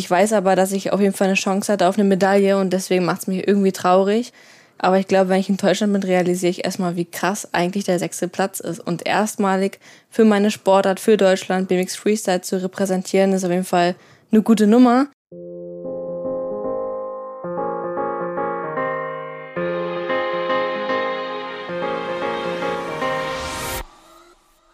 Ich weiß aber, dass ich auf jeden Fall eine Chance hatte auf eine Medaille und deswegen macht es mich irgendwie traurig. Aber ich glaube, wenn ich in Deutschland bin, realisiere ich erstmal, wie krass eigentlich der sechste Platz ist. Und erstmalig für meine Sportart, für Deutschland, BMX Freestyle zu repräsentieren, ist auf jeden Fall eine gute Nummer.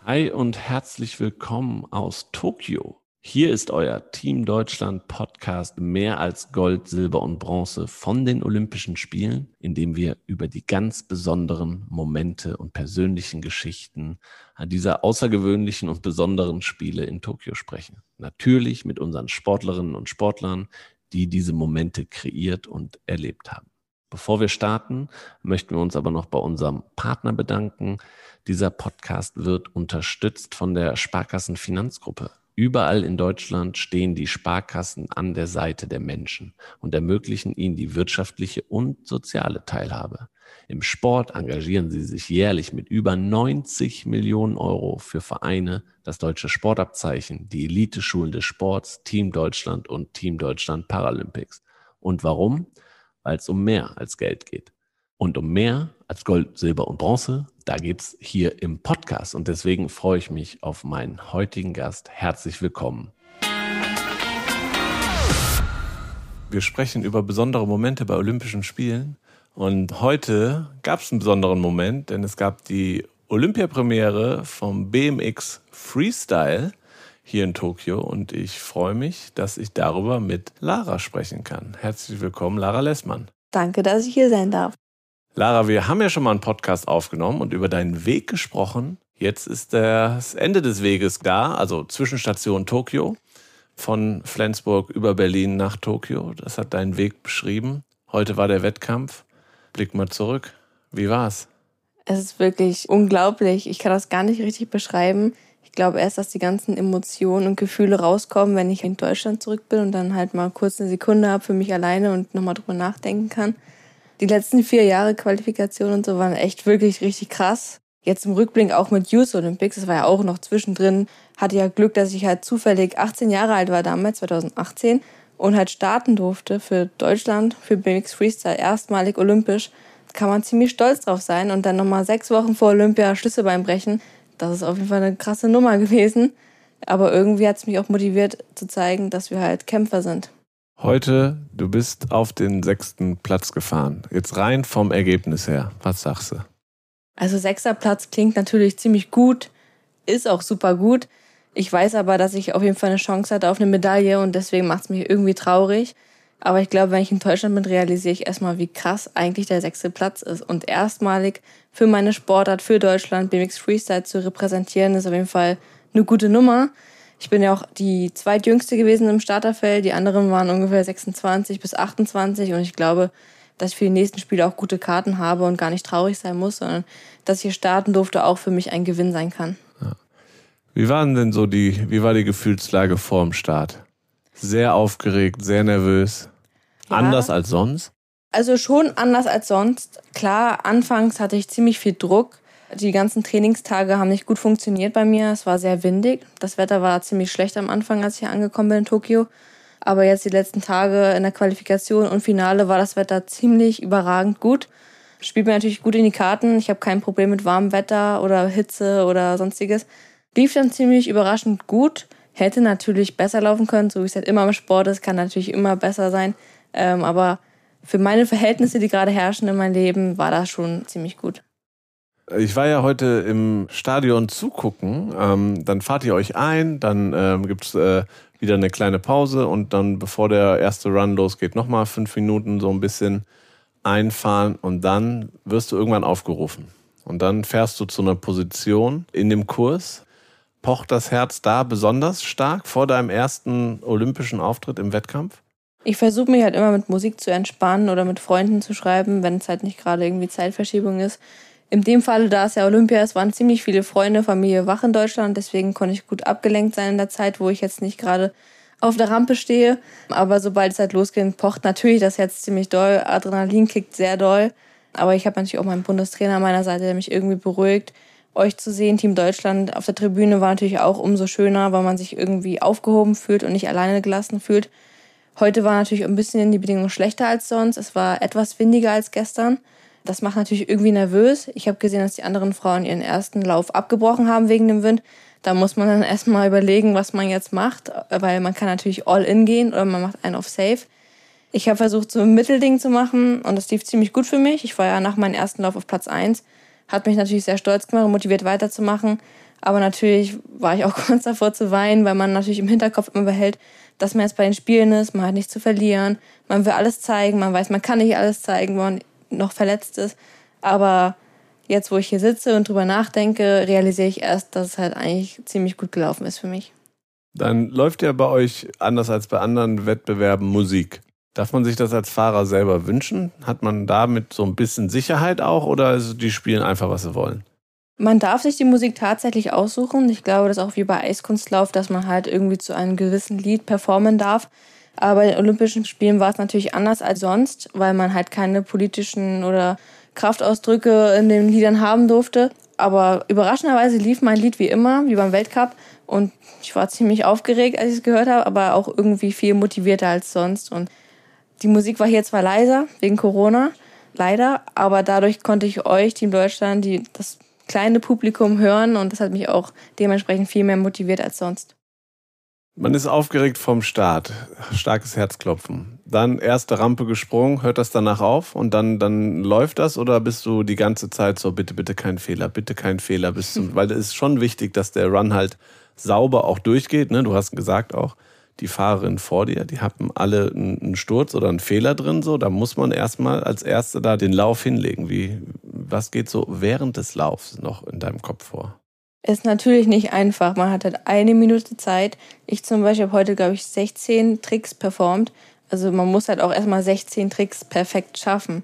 Hi und herzlich willkommen aus Tokio. Hier ist euer Team Deutschland Podcast mehr als Gold, Silber und Bronze von den Olympischen Spielen, in dem wir über die ganz besonderen Momente und persönlichen Geschichten an dieser außergewöhnlichen und besonderen Spiele in Tokio sprechen. Natürlich mit unseren Sportlerinnen und Sportlern, die diese Momente kreiert und erlebt haben. Bevor wir starten, möchten wir uns aber noch bei unserem Partner bedanken. Dieser Podcast wird unterstützt von der Sparkassen Finanzgruppe. Überall in Deutschland stehen die Sparkassen an der Seite der Menschen und ermöglichen ihnen die wirtschaftliche und soziale Teilhabe. Im Sport engagieren sie sich jährlich mit über 90 Millionen Euro für Vereine, das deutsche Sportabzeichen, die Eliteschulen des Sports, Team Deutschland und Team Deutschland Paralympics. Und warum? Weil es um mehr als Geld geht. Und um mehr als Gold, Silber und Bronze, da geht's hier im Podcast. Und deswegen freue ich mich auf meinen heutigen Gast. Herzlich willkommen. Wir sprechen über besondere Momente bei Olympischen Spielen. Und heute gab es einen besonderen Moment, denn es gab die Olympiapremiere vom BMX Freestyle hier in Tokio und ich freue mich, dass ich darüber mit Lara sprechen kann. Herzlich willkommen, Lara Lessmann. Danke, dass ich hier sein darf. Lara, wir haben ja schon mal einen Podcast aufgenommen und über deinen Weg gesprochen. Jetzt ist das Ende des Weges da, also Zwischenstation Tokio. Von Flensburg über Berlin nach Tokio. Das hat deinen Weg beschrieben. Heute war der Wettkampf. Blick mal zurück. Wie war's? Es ist wirklich unglaublich. Ich kann das gar nicht richtig beschreiben. Ich glaube erst, dass die ganzen Emotionen und Gefühle rauskommen, wenn ich in Deutschland zurück bin und dann halt mal kurz eine Sekunde habe für mich alleine und nochmal drüber nachdenken kann. Die letzten vier Jahre Qualifikation und so waren echt wirklich richtig krass. Jetzt im Rückblick auch mit Youth Olympics, das war ja auch noch zwischendrin, hatte ja Glück, dass ich halt zufällig 18 Jahre alt war damals, 2018, und halt starten durfte für Deutschland, für BMX Freestyle, erstmalig olympisch. Kann man ziemlich stolz drauf sein und dann nochmal sechs Wochen vor Olympia Schlüsselbein brechen. Das ist auf jeden Fall eine krasse Nummer gewesen. Aber irgendwie hat es mich auch motiviert zu zeigen, dass wir halt Kämpfer sind. Heute, du bist auf den sechsten Platz gefahren. Jetzt rein vom Ergebnis her. Was sagst du? Also sechster Platz klingt natürlich ziemlich gut, ist auch super gut. Ich weiß aber, dass ich auf jeden Fall eine Chance hatte auf eine Medaille und deswegen macht es mich irgendwie traurig. Aber ich glaube, wenn ich in Deutschland bin, realisiere ich erstmal, wie krass eigentlich der sechste Platz ist. Und erstmalig für meine Sportart, für Deutschland, BMX Freestyle zu repräsentieren, ist auf jeden Fall eine gute Nummer. Ich bin ja auch die zweitjüngste gewesen im Starterfeld. Die anderen waren ungefähr 26 bis 28 und ich glaube, dass ich für die nächsten Spiele auch gute Karten habe und gar nicht traurig sein muss, sondern dass ich hier starten durfte, auch für mich ein Gewinn sein kann. Ja. Wie waren denn so die, wie war die Gefühlslage vor dem Start? Sehr aufgeregt, sehr nervös. Ja. Anders als sonst? Also schon anders als sonst. Klar, anfangs hatte ich ziemlich viel Druck die ganzen Trainingstage haben nicht gut funktioniert bei mir. Es war sehr windig. Das Wetter war ziemlich schlecht am Anfang, als ich hier angekommen bin in Tokio. Aber jetzt die letzten Tage in der Qualifikation und Finale war das Wetter ziemlich überragend gut. Spielt mir natürlich gut in die Karten. Ich habe kein Problem mit warmem Wetter oder Hitze oder sonstiges. Lief dann ziemlich überraschend gut. Hätte natürlich besser laufen können, so wie es halt immer im Sport ist, kann natürlich immer besser sein. Ähm, aber für meine Verhältnisse, die gerade herrschen in meinem Leben, war das schon ziemlich gut. Ich war ja heute im Stadion zugucken. Ähm, dann fahrt ihr euch ein, dann ähm, gibt es äh, wieder eine kleine Pause und dann, bevor der erste Run losgeht, nochmal fünf Minuten so ein bisschen einfahren und dann wirst du irgendwann aufgerufen. Und dann fährst du zu einer Position in dem Kurs. Pocht das Herz da besonders stark vor deinem ersten olympischen Auftritt im Wettkampf? Ich versuche mich halt immer mit Musik zu entspannen oder mit Freunden zu schreiben, wenn es halt nicht gerade irgendwie Zeitverschiebung ist in dem Fall, da es ja Olympia ist, waren ziemlich viele Freunde, Familie wach in Deutschland. Deswegen konnte ich gut abgelenkt sein in der Zeit, wo ich jetzt nicht gerade auf der Rampe stehe. Aber sobald es halt losgeht, pocht natürlich das Herz ziemlich doll. Adrenalin kickt sehr doll. Aber ich habe natürlich auch meinen Bundestrainer an meiner Seite, der mich irgendwie beruhigt. Euch zu sehen, Team Deutschland auf der Tribüne war natürlich auch umso schöner, weil man sich irgendwie aufgehoben fühlt und nicht alleine gelassen fühlt. Heute war natürlich ein bisschen die Bedingungen schlechter als sonst. Es war etwas windiger als gestern. Das macht natürlich irgendwie nervös. Ich habe gesehen, dass die anderen Frauen ihren ersten Lauf abgebrochen haben wegen dem Wind. Da muss man dann erstmal überlegen, was man jetzt macht, weil man kann natürlich all in gehen oder man macht einen auf safe. Ich habe versucht, so ein Mittelding zu machen und das lief ziemlich gut für mich. Ich war ja nach meinem ersten Lauf auf Platz eins, Hat mich natürlich sehr stolz gemacht und motiviert weiterzumachen. Aber natürlich war ich auch kurz davor zu weinen, weil man natürlich im Hinterkopf immer behält, dass man jetzt bei den Spielen ist, man hat nichts zu verlieren, man will alles zeigen, man weiß, man kann nicht alles zeigen, man noch verletzt ist. Aber jetzt, wo ich hier sitze und drüber nachdenke, realisiere ich erst, dass es halt eigentlich ziemlich gut gelaufen ist für mich. Dann läuft ja bei euch anders als bei anderen Wettbewerben Musik. Darf man sich das als Fahrer selber wünschen? Hat man damit so ein bisschen Sicherheit auch oder die spielen einfach, was sie wollen? Man darf sich die Musik tatsächlich aussuchen. Ich glaube, das ist auch wie bei Eiskunstlauf, dass man halt irgendwie zu einem gewissen Lied performen darf. Aber bei den Olympischen Spielen war es natürlich anders als sonst, weil man halt keine politischen oder Kraftausdrücke in den Liedern haben durfte. Aber überraschenderweise lief mein Lied wie immer, wie beim Weltcup. Und ich war ziemlich aufgeregt, als ich es gehört habe, aber auch irgendwie viel motivierter als sonst. Und die Musik war hier zwar leiser, wegen Corona, leider, aber dadurch konnte ich euch, Team Deutschland, die, das kleine Publikum hören und das hat mich auch dementsprechend viel mehr motiviert als sonst. Man ist aufgeregt vom Start, starkes Herzklopfen. Dann erste Rampe gesprungen, hört das danach auf und dann, dann läuft das oder bist du die ganze Zeit so, bitte, bitte kein Fehler, bitte kein Fehler, bist du, weil es ist schon wichtig, dass der Run halt sauber auch durchgeht, ne? Du hast gesagt auch, die Fahrerin vor dir, die haben alle einen Sturz oder einen Fehler drin, so, da muss man erstmal als Erste da den Lauf hinlegen. Wie, was geht so während des Laufs noch in deinem Kopf vor? Ist natürlich nicht einfach. Man hat halt eine Minute Zeit. Ich zum Beispiel habe heute, glaube ich, 16 Tricks performt. Also man muss halt auch erstmal 16 Tricks perfekt schaffen.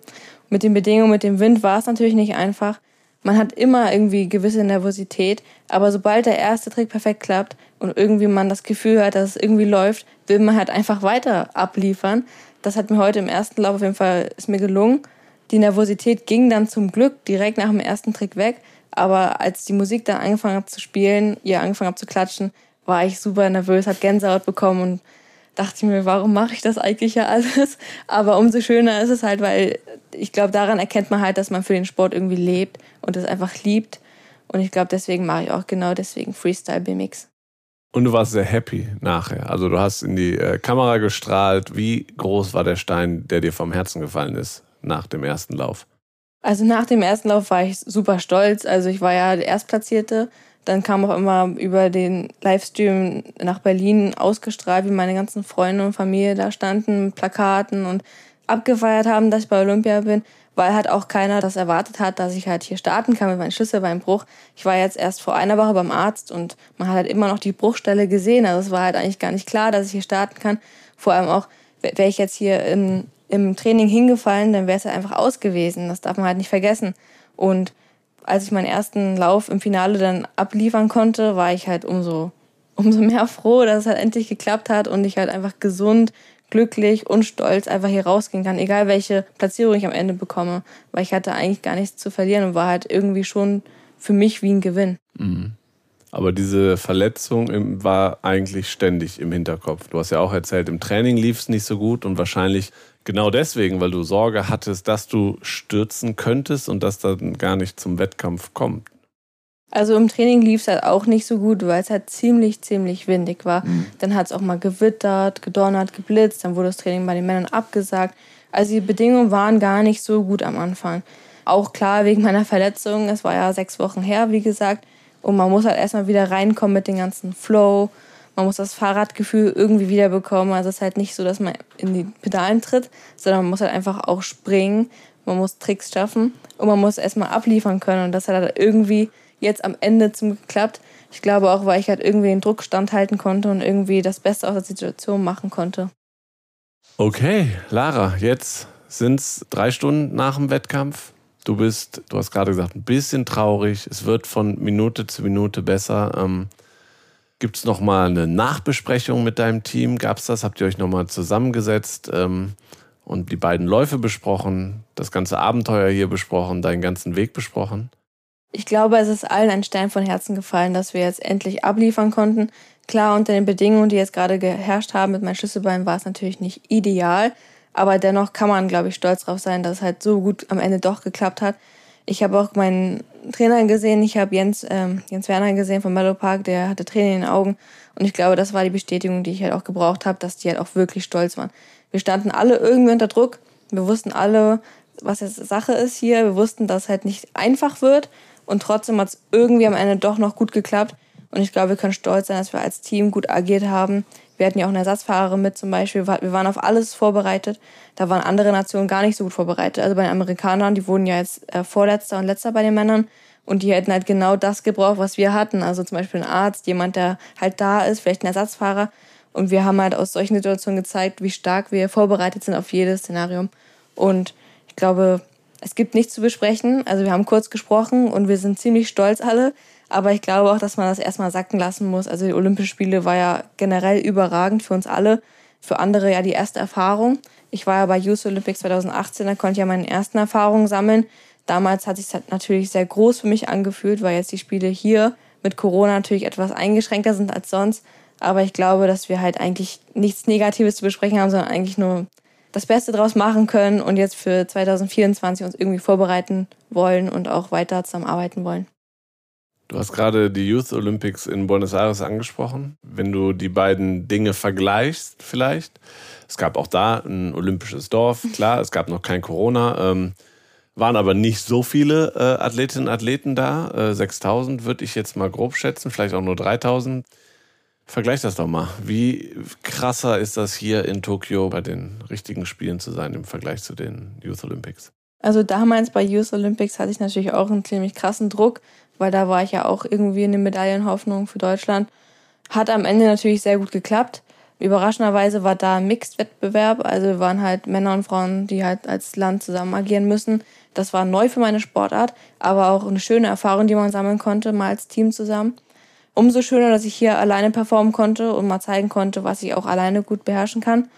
Mit den Bedingungen, mit dem Wind war es natürlich nicht einfach. Man hat immer irgendwie gewisse Nervosität, aber sobald der erste Trick perfekt klappt und irgendwie man das Gefühl hat, dass es irgendwie läuft, will man halt einfach weiter abliefern. Das hat mir heute im ersten Lauf auf jeden Fall ist mir gelungen. Die Nervosität ging dann zum Glück direkt nach dem ersten Trick weg, aber als die Musik dann angefangen hat zu spielen, ihr angefangen hat zu klatschen, war ich super nervös, hat Gänsehaut bekommen und dachte ich mir, warum mache ich das eigentlich ja alles? Aber umso schöner ist es halt, weil ich glaube, daran erkennt man halt, dass man für den Sport irgendwie lebt und es einfach liebt. Und ich glaube, deswegen mache ich auch genau deswegen Freestyle BMX. Und du warst sehr happy nachher. Also du hast in die äh, Kamera gestrahlt. Wie groß war der Stein, der dir vom Herzen gefallen ist nach dem ersten Lauf? Also nach dem ersten Lauf war ich super stolz. Also ich war ja der Erstplatzierte dann kam auch immer über den Livestream nach Berlin ausgestrahlt, wie meine ganzen Freunde und Familie da standen mit Plakaten und abgefeiert haben, dass ich bei Olympia bin, weil halt auch keiner das erwartet hat, dass ich halt hier starten kann mit meinem Schlüsselbeinbruch. Ich war jetzt erst vor einer Woche beim Arzt und man hat halt immer noch die Bruchstelle gesehen. Also es war halt eigentlich gar nicht klar, dass ich hier starten kann. Vor allem auch, wäre ich jetzt hier im, im Training hingefallen, dann wäre es halt einfach aus gewesen. Das darf man halt nicht vergessen. Und als ich meinen ersten Lauf im Finale dann abliefern konnte, war ich halt umso, umso mehr froh, dass es halt endlich geklappt hat und ich halt einfach gesund, glücklich und stolz einfach hier rausgehen kann, egal welche Platzierung ich am Ende bekomme, weil ich hatte eigentlich gar nichts zu verlieren und war halt irgendwie schon für mich wie ein Gewinn. Mhm. Aber diese Verletzung war eigentlich ständig im Hinterkopf. Du hast ja auch erzählt, im Training lief es nicht so gut und wahrscheinlich genau deswegen, weil du Sorge hattest, dass du stürzen könntest und dass dann gar nicht zum Wettkampf kommt. Also im Training lief es halt auch nicht so gut, weil es halt ziemlich, ziemlich windig war. Mhm. Dann hat es auch mal gewittert, gedonnert, geblitzt, dann wurde das Training bei den Männern abgesagt. Also die Bedingungen waren gar nicht so gut am Anfang. Auch klar wegen meiner Verletzung, es war ja sechs Wochen her, wie gesagt. Und man muss halt erstmal wieder reinkommen mit dem ganzen Flow. Man muss das Fahrradgefühl irgendwie wiederbekommen. Also es ist halt nicht so, dass man in die Pedalen tritt, sondern man muss halt einfach auch springen. Man muss Tricks schaffen und man muss erstmal abliefern können. Und das hat halt irgendwie jetzt am Ende zum geklappt. Ich glaube auch, weil ich halt irgendwie den Druck standhalten konnte und irgendwie das Beste aus der Situation machen konnte. Okay, Lara, jetzt sind es drei Stunden nach dem Wettkampf. Du bist, du hast gerade gesagt, ein bisschen traurig. Es wird von Minute zu Minute besser. Ähm, Gibt es nochmal eine Nachbesprechung mit deinem Team? Gab es das? Habt ihr euch nochmal zusammengesetzt ähm, und die beiden Läufe besprochen, das ganze Abenteuer hier besprochen, deinen ganzen Weg besprochen? Ich glaube, es ist allen ein Stein von Herzen gefallen, dass wir jetzt endlich abliefern konnten. Klar, unter den Bedingungen, die jetzt gerade geherrscht haben mit meinem Schlüsselbein, war es natürlich nicht ideal. Aber dennoch kann man, glaube ich, stolz darauf sein, dass es halt so gut am Ende doch geklappt hat. Ich habe auch meinen Trainer gesehen, ich habe Jens, ähm, Jens Werner gesehen vom Mellow Park, der hatte Tränen in den Augen. Und ich glaube, das war die Bestätigung, die ich halt auch gebraucht habe, dass die halt auch wirklich stolz waren. Wir standen alle irgendwie unter Druck. Wir wussten alle, was jetzt Sache ist hier. Wir wussten, dass es halt nicht einfach wird. Und trotzdem hat es irgendwie am Ende doch noch gut geklappt. Und ich glaube, wir können stolz sein, dass wir als Team gut agiert haben. Wir hatten ja auch eine Ersatzfahrerin mit zum Beispiel. Wir waren auf alles vorbereitet. Da waren andere Nationen gar nicht so gut vorbereitet. Also bei den Amerikanern, die wurden ja jetzt äh, Vorletzter und Letzter bei den Männern. Und die hätten halt genau das gebraucht, was wir hatten. Also zum Beispiel ein Arzt, jemand, der halt da ist, vielleicht ein Ersatzfahrer. Und wir haben halt aus solchen Situationen gezeigt, wie stark wir vorbereitet sind auf jedes Szenario. Und ich glaube, es gibt nichts zu besprechen. Also wir haben kurz gesprochen und wir sind ziemlich stolz alle. Aber ich glaube auch, dass man das erstmal sacken lassen muss. Also die Olympischen Spiele war ja generell überragend für uns alle. Für andere ja die erste Erfahrung. Ich war ja bei Youth Olympics 2018, da konnte ich ja meine ersten Erfahrungen sammeln. Damals hat sich halt natürlich sehr groß für mich angefühlt, weil jetzt die Spiele hier mit Corona natürlich etwas eingeschränkter sind als sonst. Aber ich glaube, dass wir halt eigentlich nichts Negatives zu besprechen haben, sondern eigentlich nur das Beste draus machen können und jetzt für 2024 uns irgendwie vorbereiten wollen und auch weiter zusammenarbeiten wollen. Du hast gerade die Youth Olympics in Buenos Aires angesprochen. Wenn du die beiden Dinge vergleichst, vielleicht. Es gab auch da ein olympisches Dorf, klar, es gab noch kein Corona. Ähm, waren aber nicht so viele äh, Athletinnen und Athleten da. Äh, 6000 würde ich jetzt mal grob schätzen, vielleicht auch nur 3000. Vergleich das doch mal. Wie krasser ist das hier in Tokio bei den richtigen Spielen zu sein im Vergleich zu den Youth Olympics? Also damals bei Youth Olympics hatte ich natürlich auch einen ziemlich krassen Druck, weil da war ich ja auch irgendwie eine Medaillenhoffnung für Deutschland. Hat am Ende natürlich sehr gut geklappt. Überraschenderweise war da ein Mixed-Wettbewerb, also waren halt Männer und Frauen, die halt als Land zusammen agieren müssen. Das war neu für meine Sportart, aber auch eine schöne Erfahrung, die man sammeln konnte, mal als Team zusammen umso schöner, dass ich hier alleine performen konnte und mal zeigen konnte, was ich auch alleine gut beherrschen kann.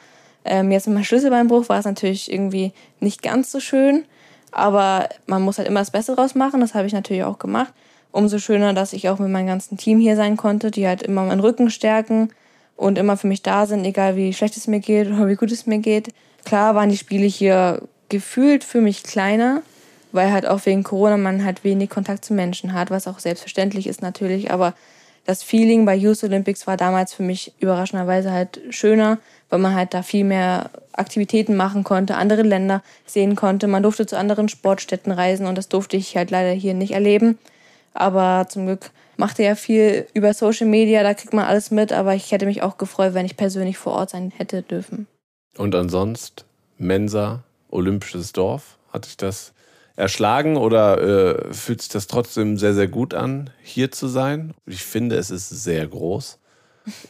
Ähm, jetzt mit meinem Schlüsselbeinbruch war es natürlich irgendwie nicht ganz so schön, aber man muss halt immer das Beste draus machen. Das habe ich natürlich auch gemacht. Umso schöner, dass ich auch mit meinem ganzen Team hier sein konnte, die halt immer meinen Rücken stärken und immer für mich da sind, egal wie schlecht es mir geht oder wie gut es mir geht. Klar waren die Spiele hier gefühlt für mich kleiner, weil halt auch wegen Corona man halt wenig Kontakt zu Menschen hat, was auch selbstverständlich ist natürlich, aber das Feeling bei Youth Olympics war damals für mich überraschenderweise halt schöner, weil man halt da viel mehr Aktivitäten machen konnte, andere Länder sehen konnte. Man durfte zu anderen Sportstätten reisen und das durfte ich halt leider hier nicht erleben. Aber zum Glück machte ja viel über Social Media, da kriegt man alles mit, aber ich hätte mich auch gefreut, wenn ich persönlich vor Ort sein hätte dürfen. Und ansonsten Mensa, Olympisches Dorf, hatte ich das erschlagen oder äh, fühlt sich das trotzdem sehr, sehr gut an, hier zu sein? Ich finde, es ist sehr groß.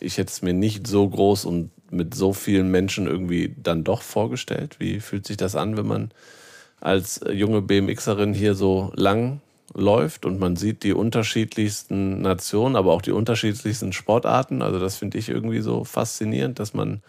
Ich hätte es mir nicht so groß und mit so vielen Menschen irgendwie dann doch vorgestellt. Wie fühlt sich das an, wenn man als junge BMXerin hier so lang läuft und man sieht die unterschiedlichsten Nationen, aber auch die unterschiedlichsten Sportarten? Also das finde ich irgendwie so faszinierend, dass man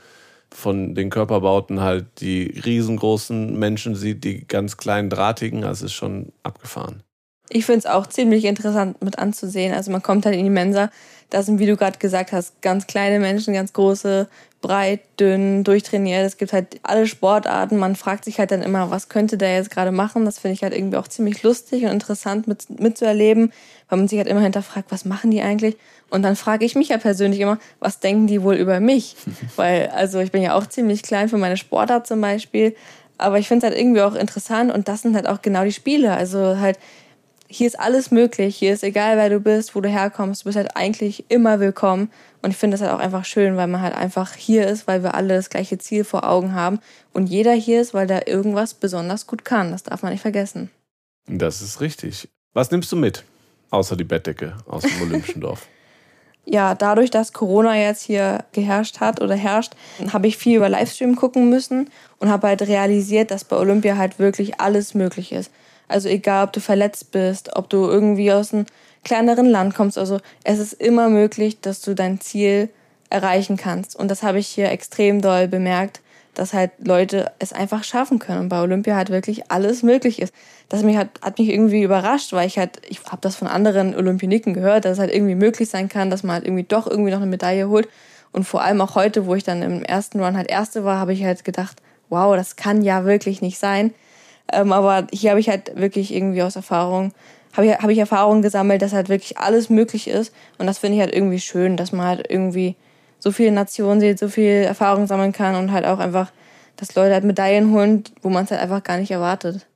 von den Körperbauten halt die riesengroßen Menschen sieht, die ganz kleinen drahtigen, das ist schon abgefahren. Ich finde es auch ziemlich interessant mit anzusehen. Also man kommt halt in die Mensa, da sind, wie du gerade gesagt hast, ganz kleine Menschen, ganz große, breit, dünn, durchtrainiert. Es gibt halt alle Sportarten. Man fragt sich halt dann immer, was könnte der jetzt gerade machen? Das finde ich halt irgendwie auch ziemlich lustig und interessant mit, mitzuerleben, weil man sich halt immer hinterfragt, was machen die eigentlich? Und dann frage ich mich ja persönlich immer, was denken die wohl über mich? Weil, also ich bin ja auch ziemlich klein für meine Sportart zum Beispiel. Aber ich finde es halt irgendwie auch interessant und das sind halt auch genau die Spiele. Also halt, hier ist alles möglich. Hier ist egal, wer du bist, wo du herkommst. Du bist halt eigentlich immer willkommen. Und ich finde das halt auch einfach schön, weil man halt einfach hier ist, weil wir alle das gleiche Ziel vor Augen haben. Und jeder hier ist, weil der irgendwas besonders gut kann. Das darf man nicht vergessen. Das ist richtig. Was nimmst du mit? Außer die Bettdecke aus dem Olympischen Dorf. ja, dadurch, dass Corona jetzt hier geherrscht hat oder herrscht, habe ich viel über Livestream gucken müssen und habe halt realisiert, dass bei Olympia halt wirklich alles möglich ist. Also egal, ob du verletzt bist, ob du irgendwie aus einem kleineren Land kommst, also es ist immer möglich, dass du dein Ziel erreichen kannst. Und das habe ich hier extrem doll bemerkt, dass halt Leute es einfach schaffen können und bei Olympia halt wirklich alles möglich ist. Das mich hat, hat mich irgendwie überrascht, weil ich halt, ich habe das von anderen Olympioniken gehört, dass es halt irgendwie möglich sein kann, dass man halt irgendwie doch irgendwie noch eine Medaille holt. Und vor allem auch heute, wo ich dann im ersten Run halt Erste war, habe ich halt gedacht, wow, das kann ja wirklich nicht sein. Ähm, aber hier habe ich halt wirklich irgendwie aus Erfahrung, habe ich, hab ich Erfahrungen gesammelt, dass halt wirklich alles möglich ist. Und das finde ich halt irgendwie schön, dass man halt irgendwie so viele Nationen sieht, so viel Erfahrung sammeln kann und halt auch einfach, dass Leute halt Medaillen holen, wo man es halt einfach gar nicht erwartet.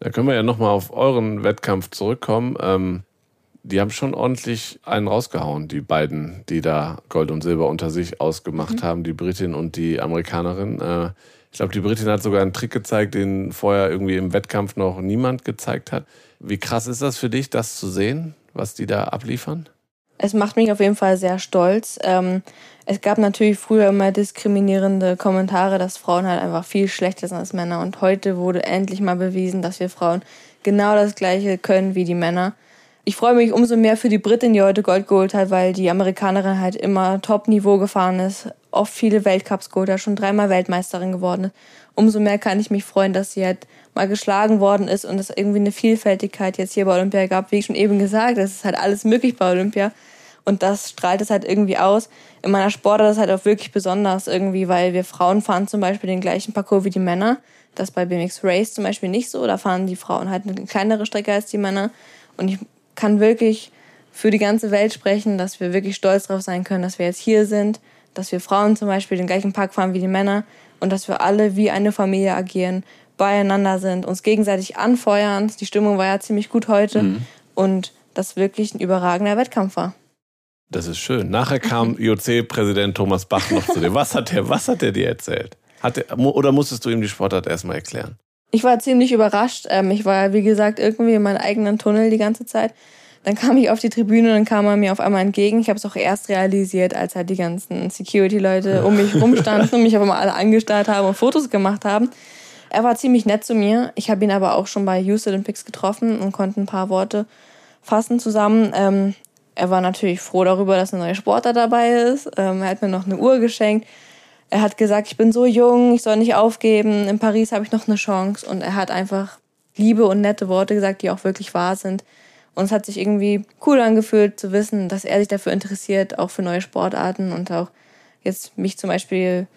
Da können wir ja nochmal auf euren Wettkampf zurückkommen. Ähm, die haben schon ordentlich einen rausgehauen, die beiden, die da Gold und Silber unter sich ausgemacht mhm. haben, die Britin und die Amerikanerin. Äh, ich glaube, die Britin hat sogar einen Trick gezeigt, den vorher irgendwie im Wettkampf noch niemand gezeigt hat. Wie krass ist das für dich, das zu sehen, was die da abliefern? Es macht mich auf jeden Fall sehr stolz. Ähm, es gab natürlich früher immer diskriminierende Kommentare, dass Frauen halt einfach viel schlechter sind als Männer. Und heute wurde endlich mal bewiesen, dass wir Frauen genau das Gleiche können wie die Männer. Ich freue mich umso mehr für die Britin, die heute Gold geholt hat, weil die Amerikanerin halt immer Top-Niveau gefahren ist, oft viele Weltcups geholt hat, schon dreimal Weltmeisterin geworden ist. Umso mehr kann ich mich freuen, dass sie halt mal geschlagen worden ist und es irgendwie eine Vielfältigkeit jetzt hier bei Olympia gab. Wie ich schon eben gesagt, es ist halt alles möglich bei Olympia. Und das strahlt es halt irgendwie aus. In meiner Sportart ist es halt auch wirklich besonders irgendwie, weil wir Frauen fahren zum Beispiel den gleichen Parcours wie die Männer. Das bei BMX Race zum Beispiel nicht so. Da fahren die Frauen halt eine kleinere Strecke als die Männer. Und ich kann wirklich für die ganze Welt sprechen, dass wir wirklich stolz darauf sein können, dass wir jetzt hier sind, dass wir Frauen zum Beispiel den gleichen Park fahren wie die Männer und dass wir alle wie eine Familie agieren, beieinander sind, uns gegenseitig anfeuern. Die Stimmung war ja ziemlich gut heute mhm. und das wirklich ein überragender Wettkampf war. Das ist schön. Nachher kam IOC-Präsident Thomas Bach noch zu dir. Was hat der, was hat der dir erzählt? Hat der, oder musstest du ihm die Sportart erstmal erklären? Ich war ziemlich überrascht. Ähm, ich war, wie gesagt, irgendwie in meinem eigenen Tunnel die ganze Zeit. Dann kam ich auf die Tribüne und dann kam er mir auf einmal entgegen. Ich habe es auch erst realisiert, als halt die ganzen Security-Leute um mich rumstanden und mich aber mal alle angestarrt haben und Fotos gemacht haben. Er war ziemlich nett zu mir. Ich habe ihn aber auch schon bei Youth Olympics getroffen und konnte ein paar Worte fassen zusammen. Ähm, er war natürlich froh darüber, dass eine neue Sportler dabei ist. Ähm, er hat mir noch eine Uhr geschenkt. Er hat gesagt, ich bin so jung, ich soll nicht aufgeben. In Paris habe ich noch eine Chance. Und er hat einfach liebe und nette Worte gesagt, die auch wirklich wahr sind. Und es hat sich irgendwie cool angefühlt zu wissen, dass er sich dafür interessiert, auch für neue Sportarten und auch jetzt mich zum Beispiel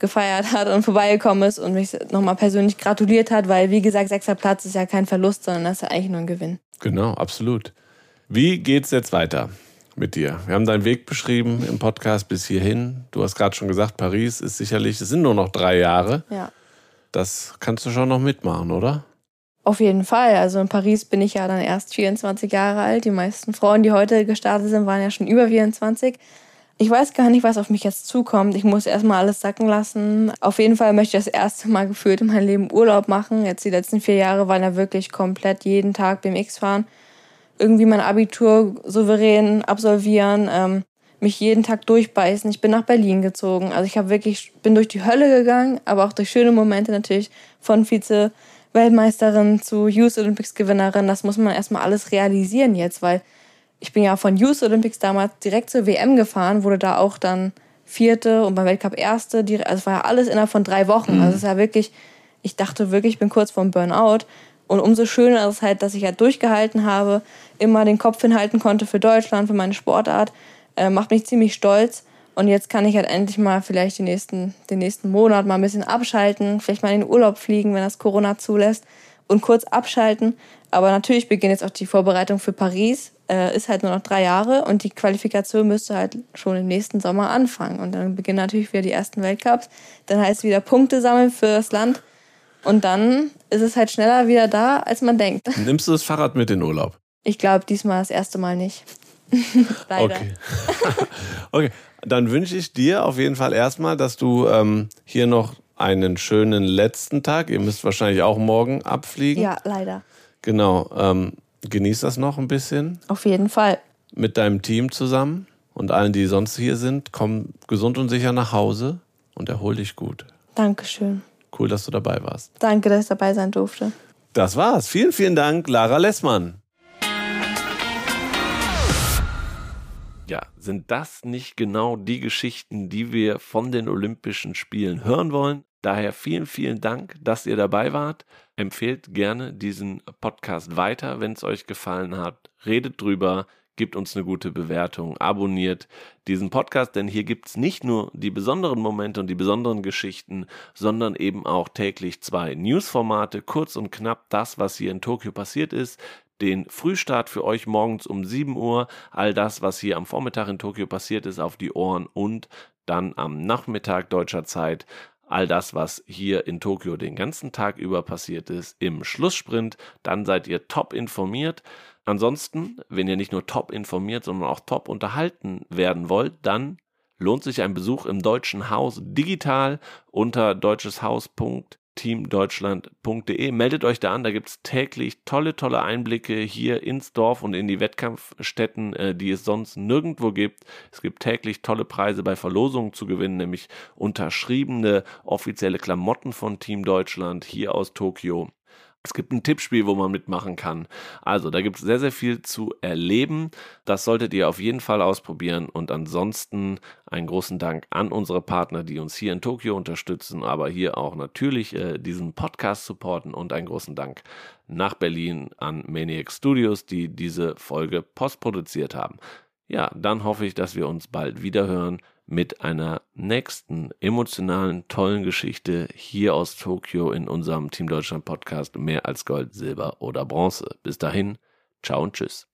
gefeiert hat und vorbeigekommen ist und mich nochmal persönlich gratuliert hat, weil wie gesagt, sechster Platz ist ja kein Verlust, sondern das ist ja eigentlich nur ein Gewinn. Genau, absolut. Wie geht's jetzt weiter? Mit dir. Wir haben deinen Weg beschrieben im Podcast bis hierhin. Du hast gerade schon gesagt, Paris ist sicherlich, es sind nur noch drei Jahre. Ja. Das kannst du schon noch mitmachen, oder? Auf jeden Fall. Also in Paris bin ich ja dann erst 24 Jahre alt. Die meisten Frauen, die heute gestartet sind, waren ja schon über 24. Ich weiß gar nicht, was auf mich jetzt zukommt. Ich muss erstmal alles sacken lassen. Auf jeden Fall möchte ich das erste Mal gefühlt in meinem Leben Urlaub machen. Jetzt die letzten vier Jahre waren ja wirklich komplett jeden Tag BMX fahren irgendwie mein Abitur souverän absolvieren, ähm, mich jeden Tag durchbeißen. Ich bin nach Berlin gezogen. Also ich habe wirklich, bin durch die Hölle gegangen, aber auch durch schöne Momente natürlich von Vize Weltmeisterin zu Youth Olympics Gewinnerin. Das muss man erstmal alles realisieren jetzt, weil ich bin ja von Youth Olympics damals direkt zur WM gefahren, wurde da auch dann Vierte und beim Weltcup Erste. Also es war ja alles innerhalb von drei Wochen. Mhm. Also es ist ja wirklich, ich dachte wirklich, ich bin kurz vorm Burnout. Und umso schöner ist es halt, dass ich halt durchgehalten habe, immer den Kopf hinhalten konnte für Deutschland, für meine Sportart. Äh, macht mich ziemlich stolz. Und jetzt kann ich halt endlich mal vielleicht den nächsten, den nächsten Monat mal ein bisschen abschalten, vielleicht mal in den Urlaub fliegen, wenn das Corona zulässt und kurz abschalten. Aber natürlich beginnt jetzt auch die Vorbereitung für Paris. Äh, ist halt nur noch drei Jahre und die Qualifikation müsste halt schon im nächsten Sommer anfangen. Und dann beginnen natürlich wieder die ersten Weltcups. Dann heißt es wieder Punkte sammeln für das Land. Und dann ist es halt schneller wieder da, als man denkt. Nimmst du das Fahrrad mit in Urlaub? Ich glaube, diesmal das erste Mal nicht. Leider. Okay. okay, dann wünsche ich dir auf jeden Fall erstmal, dass du ähm, hier noch einen schönen letzten Tag. Ihr müsst wahrscheinlich auch morgen abfliegen. Ja, leider. Genau. Ähm, genieß das noch ein bisschen. Auf jeden Fall. Mit deinem Team zusammen und allen, die sonst hier sind. Komm gesund und sicher nach Hause und erhol dich gut. Dankeschön. Cool, dass du dabei warst. Danke, dass ich dabei sein durfte. Das war's. Vielen, vielen Dank, Lara Lessmann. Ja, sind das nicht genau die Geschichten, die wir von den Olympischen Spielen hören wollen? Daher vielen, vielen Dank, dass ihr dabei wart. Empfehlt gerne diesen Podcast weiter, wenn es euch gefallen hat. Redet drüber, gebt uns eine gute Bewertung, abonniert diesen Podcast, denn hier gibt es nicht nur die besonderen Momente und die besonderen Geschichten, sondern eben auch täglich zwei Newsformate, kurz und knapp das, was hier in Tokio passiert ist, den Frühstart für euch morgens um 7 Uhr, all das, was hier am Vormittag in Tokio passiert ist, auf die Ohren und dann am Nachmittag deutscher Zeit all das, was hier in Tokio den ganzen Tag über passiert ist, im Schlusssprint. Dann seid ihr top informiert. Ansonsten, wenn ihr nicht nur top informiert, sondern auch top unterhalten werden wollt, dann lohnt sich ein Besuch im Deutschen Haus digital unter deutscheshaus.de teamdeutschland.de. Meldet euch da an, da gibt es täglich tolle, tolle Einblicke hier ins Dorf und in die Wettkampfstätten, äh, die es sonst nirgendwo gibt. Es gibt täglich tolle Preise bei Verlosungen zu gewinnen, nämlich unterschriebene offizielle Klamotten von Team Deutschland hier aus Tokio. Es gibt ein Tippspiel, wo man mitmachen kann. Also, da gibt es sehr, sehr viel zu erleben. Das solltet ihr auf jeden Fall ausprobieren. Und ansonsten einen großen Dank an unsere Partner, die uns hier in Tokio unterstützen, aber hier auch natürlich äh, diesen Podcast supporten. Und einen großen Dank nach Berlin an Maniac Studios, die diese Folge postproduziert haben. Ja, dann hoffe ich, dass wir uns bald wieder hören mit einer nächsten emotionalen, tollen Geschichte hier aus Tokio in unserem Team Deutschland Podcast Mehr als Gold, Silber oder Bronze. Bis dahin, ciao und tschüss.